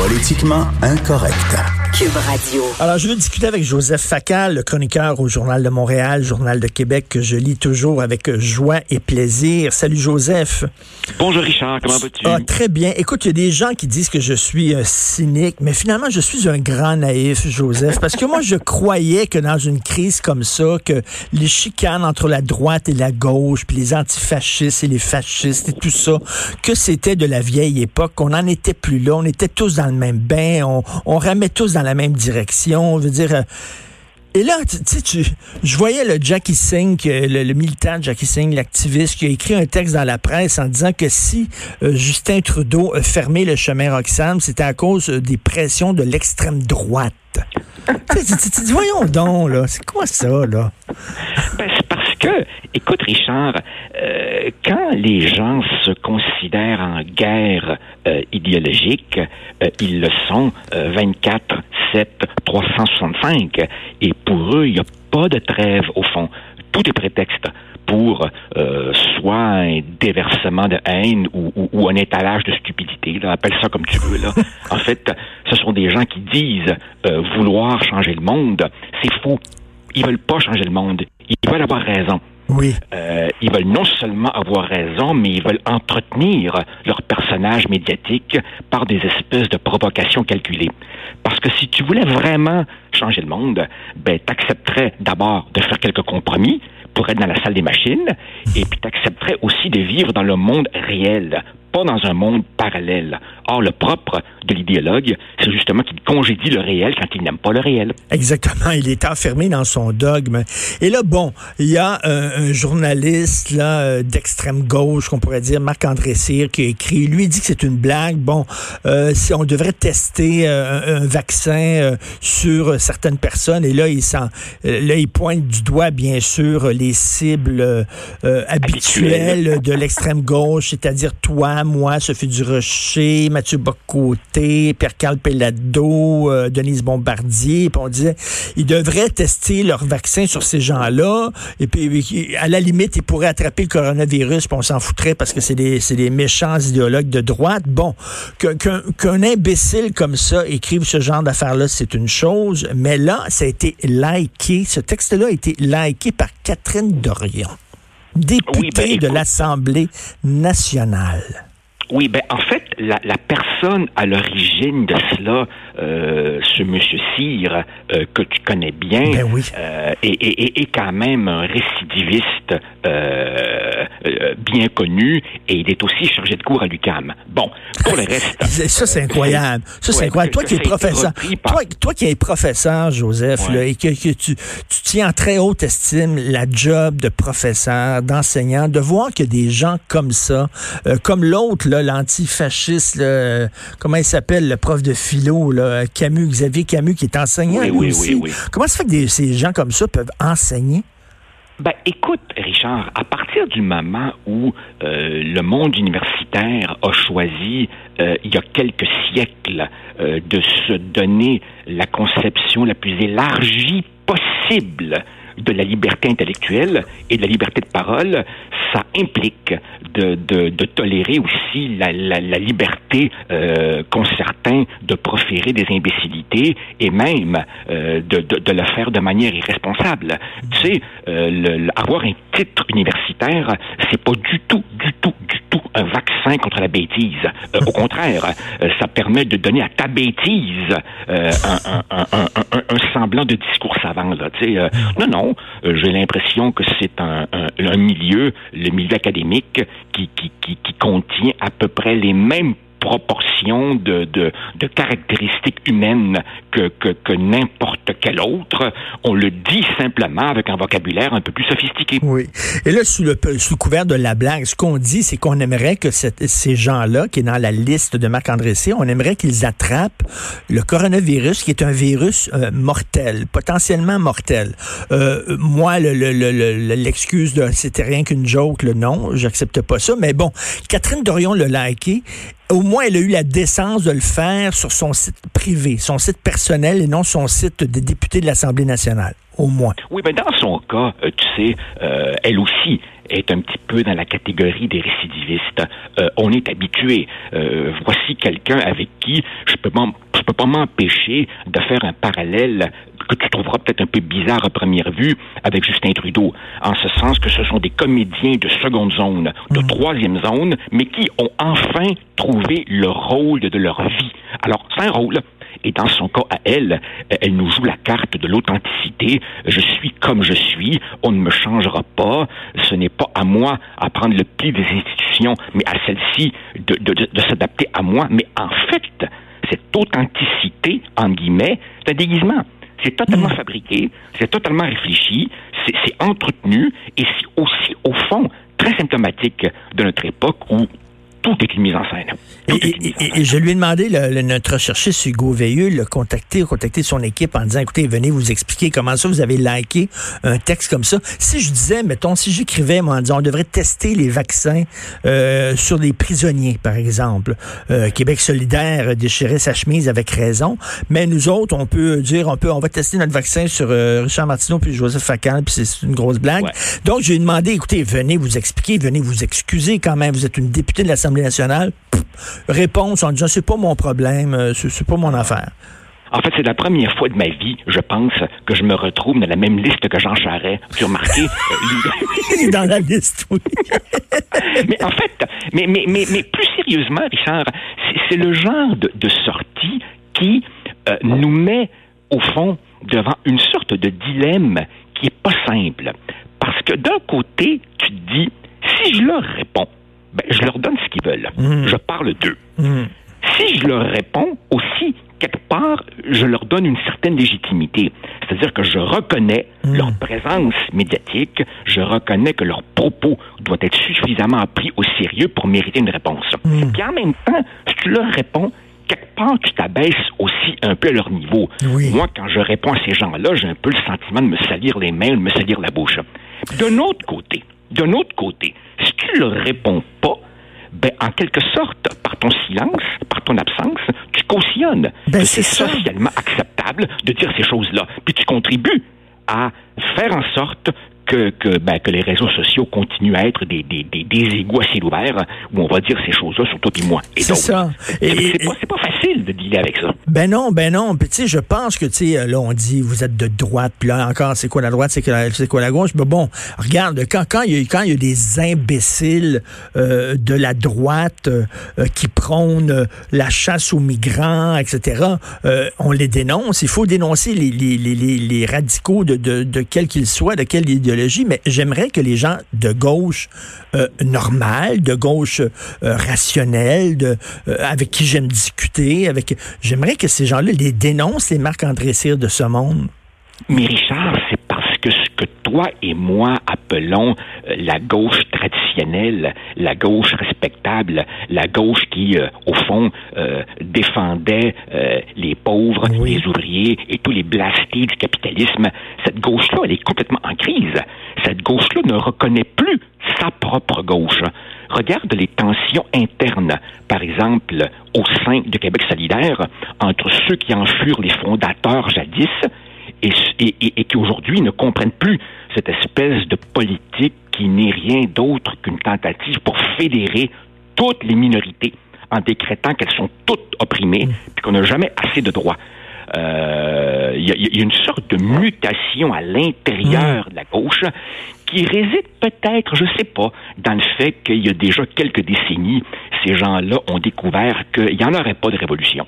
Politiquement incorrect. Cube Radio. Alors, je veux discuter avec Joseph Facal, le chroniqueur au Journal de Montréal, Journal de Québec, que je lis toujours avec joie et plaisir. Salut Joseph. Bonjour Richard, comment vas-tu? Ah, très bien. Écoute, il y a des gens qui disent que je suis un cynique, mais finalement, je suis un grand naïf, Joseph, parce que moi, je croyais que dans une crise comme ça, que les chicanes entre la droite et la gauche, puis les antifascistes et les fascistes et tout ça, que c'était de la vieille époque, qu'on n'en était plus là, on était tous dans le même bain, on, on ramait tous dans la même direction. On veut dire. Euh, et là, tu sais, tu, je voyais le Jackie Singh, le, le militant Jackie Singh, l'activiste, qui a écrit un texte dans la presse en disant que si euh, Justin Trudeau fermé le chemin Roxham, c'était à cause euh, des pressions de l'extrême droite. tu, voyons donc, là, c'est quoi ça, là? Ben, écoute, Richard, euh, quand les gens se considèrent en guerre euh, idéologique, euh, ils le sont 24, 7, 365. Et pour eux, il n'y a pas de trêve au fond. Tout est prétexte pour soit un déversement de haine ou, un étalage de stupidité. Là, appelle ça comme tu veux. Là. en fait, ce sont des gens qui disent vouloir changer le monde. C'est faux. Ils veulent pas changer le monde. Ils veulent avoir raison. Oui. Euh, ils veulent non seulement avoir raison, mais ils veulent entretenir leur personnage médiatique par des espèces de provocations calculées. Parce que si tu voulais vraiment changer le monde, ben, t'accepterais d'abord de faire quelques compromis pour être dans la salle des machines, et puis t'accepterais aussi de vivre dans le monde réel, pas dans un monde parallèle. Or, le propre de l'idéologue, c'est justement qu'il congédie le réel quand il n'aime pas le réel. Exactement. Il est enfermé dans son dogme. Et là, bon, il y a un, journaliste là euh, d'extrême gauche, qu'on pourrait dire, Marc-André Cyr, qui a écrit. Lui dit que c'est une blague. Bon, euh, si on devrait tester euh, un, vaccin sur certaines personnes, et là, il sent, là, il pointe du doigt, bien sûr, les cibles habituelles de l'extrême gauche, c'est-à-dire toi, moi, Sophie Durocher, Mathieu Bocoté, Pierre-Carl Pellado, euh, Denise Bombardier, puis on disait, ils devraient tester leur vaccin sur ces gens-là, et puis à la limite, ils pourraient attraper le coronavirus, puis on s'en foutrait parce que c'est des, des méchants idéologues de droite. Bon, qu'un imbécile comme ça écrive ce genre d'affaires-là, c'est une chose, mais là, ça a été liké, ce texte-là a été liké par Catherine Dorion députée ben, de l'Assemblée nationale. Oui, ben en fait, la, la personne à l'origine de cela, euh, ce monsieur Cyr, euh, que tu connais bien, ben oui. euh, est, quand même un récidiviste bien connu et il est aussi chargé de cours à l'UCAM. Bon, pour le reste... ça, c'est incroyable. Ça, c'est incroyable. Toi qui es professeur, toi, toi, qui es professeur, Joseph, là, et que, que tu, tu tiens en très haute estime la job de professeur, d'enseignant, de voir que des gens comme ça, comme l'autre, là, l'antifasciste, comment il s'appelle, le prof de philo, là, Camus, Xavier Camus, qui est enseignant oui, aussi. Oui, comment ça fait que ces gens comme ça peuvent enseigner? Ben, écoute, Richard, à partir du moment où euh, le monde universitaire a choisi, euh, il y a quelques siècles, euh, de se donner la conception la plus élargie possible de la liberté intellectuelle et de la liberté de parole, ça implique de, de, tolérer aussi la, liberté euh, qu'ont certains de proférer des imbécilités et même euh, de, de, le faire de manière irresponsable. Tu sais, euh, avoir un titre universitaire, c'est pas du tout, du tout, du tout un vaccin contre la bêtise. Euh, au contraire, euh, ça permet de donner à ta bêtise euh, un, semblant de discours savant. Là, non, non, j'ai l'impression que c'est un, milieu, le milieu académique, qui, qui, qui, qui contient à peu près les mêmes proportion de, de, de caractéristiques humaines que, que, que n'importe quel autre. On le dit simplement avec un vocabulaire un peu plus sophistiqué. Oui. Et là, sous le, sous couvert de la blague, ce qu'on dit, c'est qu'on aimerait que ces gens-là, qui est dans la liste de Marc-André Cyr, on aimerait qu'ils attrapent le coronavirus, qui est un virus euh, mortel, potentiellement mortel. Euh, moi, l'excuse le, le, de c'était rien qu'une joke, le non, j'accepte pas ça. Mais bon, Catherine Dorion l'a liké au moins, elle a eu la décence de le faire sur son site privé, son site personnel et non son site de député de l'Assemblée nationale. Au moins. Oui, mais dans son cas, euh, tu sais, euh, elle aussi est un petit peu dans la catégorie des récidivistes. Euh, on est habitué. voici quelqu'un avec qui je peux je peux pas m'empêcher de faire un parallèle que tu trouveras peut-être un peu bizarre à première vue avec Justin Trudeau, en ce sens que ce sont des comédiens de seconde zone, de mm. troisième zone, mais qui ont enfin trouvé le rôle de leur vie. Alors, c'est un rôle. Et dans son cas à elle, elle nous joue la carte de l'authenticité. Je suis comme je suis, on ne me changera pas. Ce n'est pas à moi à prendre le pli des institutions, mais à celle-ci de, de, de s'adapter à moi. Mais en fait, cette authenticité, en guillemets, c'est un déguisement. C'est totalement hmm. fabriqué, c'est totalement réfléchi, c'est entretenu et c'est aussi, au fond, très symptomatique de notre époque où tout est une mise en scène. Et, je lui ai demandé, le, notre chercheur Hugo Veilleux, le contacter, contacter son équipe en disant, écoutez, venez vous expliquer comment ça vous avez liké un texte comme ça. Si je disais, mettons, si j'écrivais, moi, en disant, on devrait tester les vaccins euh, sur les prisonniers, par exemple. Euh, Québec solidaire déchirait sa chemise avec raison, mais nous autres, on peut dire, on peut, on va tester notre vaccin sur euh, Richard Martineau puis Joseph Facal, puis c'est une grosse blague. Donc, je lui ai demandé, écoutez, venez vous expliquer, venez vous excuser quand même. Vous êtes une députée de l'Assemblée nationale. réponse en disant c'est pas mon problème, euh, c'est pas mon affaire. En fait, c'est la première fois de ma vie, je pense, que je me retrouve dans la même liste que Jean Charest. Tu as remarqué? Euh, dans la liste, oui. mais en fait, mais, mais, mais, mais plus sérieusement, Richard, c'est le genre de, de sortie qui euh, nous met, au fond, devant une sorte de dilemme qui est pas simple. Parce que d'un côté, tu te dis, si je leur réponds, ben, je leur donne ce qu'ils veulent. Mmh. Je parle d'eux. Mmh. Si je leur réponds aussi, quelque part, je leur donne une certaine légitimité. C'est-à-dire que je reconnais mmh. leur présence médiatique, je reconnais que leur propos doit être suffisamment pris au sérieux pour mériter une réponse. Puis en même temps, si tu leur réponds, quelque part, tu t'abaisses aussi un peu à leur niveau. Moi, quand je réponds à ces gens-là, j'ai un peu le sentiment de me salir les mains, de me salir la bouche. D'un autre côté, d'un autre côté, si tu ne leur réponds pas, ben, en quelque sorte, par ton silence, par ton absence, tu cautionnes ben, c'est socialement acceptable de dire ces choses-là. Puis tu contribues à faire en sorte que, que, ben, que les réseaux sociaux continuent à être des, des, des, des égouts à ciel ouvert où on va dire ces choses-là sur toi et moi. C'est ça. Et, c'est, pas, c'est pas de avec ça. Ben non, ben non. Puis tu sais, je pense que, tu sais, là, on dit, vous êtes de droite, puis là, encore, c'est quoi la droite, c'est quoi, la gauche? Mais bon, regarde, quand, quand il y a, quand y a des imbéciles euh, de la droite euh, qui prônent euh, la chasse aux migrants, etc., euh, on les dénonce. Il faut dénoncer les, les, les, les radicaux de, de, de quel qu'ils soient, de quelle idéologie mais j'aimerais que les gens de gauche euh, normale, de gauche euh, rationnelle, de, euh, avec qui j'aime discuter, avec j'aimerais que ces gens-là les dénoncent, les Marc-André Cyr de ce monde. Mais Richard, c'est parce que ce que toi et moi appelons la gauche traditionnelle, la gauche respectable, la gauche qui, au fond, défendait les pauvres, les ouvriers et tous les blastés du capitalisme, cette gauche-là, elle est complètement en crise. Cette gauche-là ne reconnaît plus sa propre gauche. Regarde les tensions internes, par exemple, au sein de Québec solidaire, entre ceux qui en furent les fondateurs jadis et, et qui aujourd'hui ne comprennent plus cette espèce de politique qui n'est rien d'autre qu'une tentative pour fédérer toutes les minorités en décrétant qu'elles sont toutes opprimées, mm. puis qu'on n'a jamais assez de droits. Il euh, y, a une sorte de mutation à l'intérieur mm. de la gauche qui réside peut-être, je sais pas, dans le fait qu'il y a déjà quelques décennies, ces gens-là ont découvert qu'il n'y en aurait pas de révolution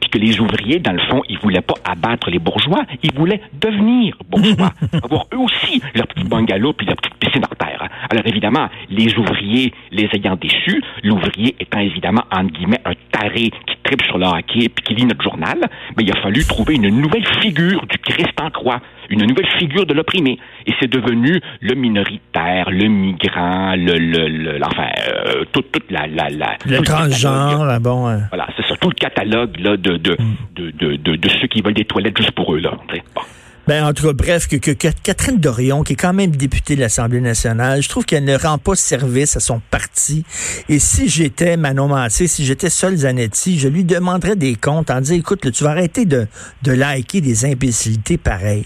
puis que les ouvriers, dans le fond, ils voulaient pas abattre les bourgeois, ils voulaient devenir bourgeois, avoir eux aussi leur petit bungalow puis leur petite piscine artère. Hein. Alors évidemment, les ouvriers les ayant déçus, l'ouvrier étant évidemment, entre guillemets, un taré qui tripe sur le hockey puis qui lit notre journal, mais il a fallu trouver une nouvelle figure du Christ en croix, une nouvelle figure de l'opprimé. Et c'est devenu le minoritaire, le migrant, le, le, le enfin, euh, toute, toute la, la, la le transgenre, là, bon. Hein. Voilà, c'est ça, tout le catalogue là de de, mm. de, de, de, de, ceux qui veulent des toilettes juste pour eux là. Bon. Ben, en tout cas, bref, que, que, Catherine Dorion, qui est quand même députée de l'Assemblée nationale, je trouve qu'elle ne rend pas service à son parti. Et si j'étais Manon Massé, si j'étais Sol Zanetti, je lui demanderais des comptes en disant, écoute, là, tu vas arrêter de, de liker des imbécilités pareilles.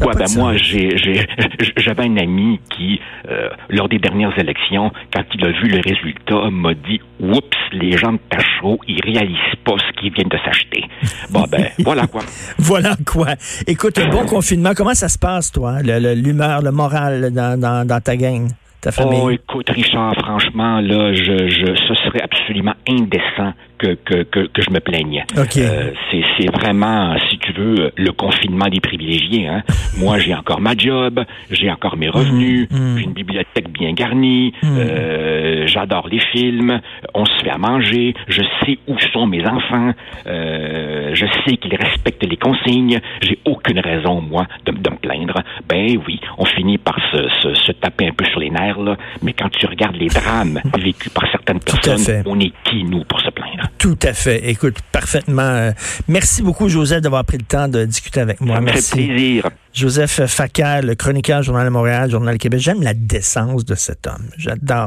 Ouais, ben moi, j'avais un ami qui, euh, lors des dernières élections, quand il a vu le résultat, m'a dit Oups, les gens de Tachereau, ils réalisent pas ce qu'ils viennent de s'acheter. Bon, ben, voilà quoi. voilà quoi. Écoute, un bon confinement, comment ça se passe, toi, l'humeur, le, moral dans, dans, dans ta gang? Ta famille? Oh, écoute, Richard, franchement, là, je, je, ce serait absolument indécent que, que, que, je me plaigne. Euh, c'est vraiment, si tu veux, le confinement des privilégiés. Hein. Moi, j'ai encore ma job, j'ai encore mes revenus, mmh, mmh. j'ai une bibliothèque bien garnie, mmh. euh, j'adore les films, on se fait à manger, je sais où sont mes enfants, euh, je sais qu'ils respectent les consignes, j'ai aucune raison, moi, de, de, me plaindre. Ben oui, on finit par se, se, se, taper un peu sur les nerfs, là, mais quand tu regardes les drames vécus par certaines personnes, on est qui, nous, pour se plaindre? Tout à fait. Écoute, parfaitement. Euh, merci beaucoup, Joseph, d'avoir pris le temps de discuter avec moi. Ça me merci. fait plaisir. Joseph Facal, le chroniqueur Journal de Montréal, Journal Québec. J'aime la décence de cet homme. J'adore.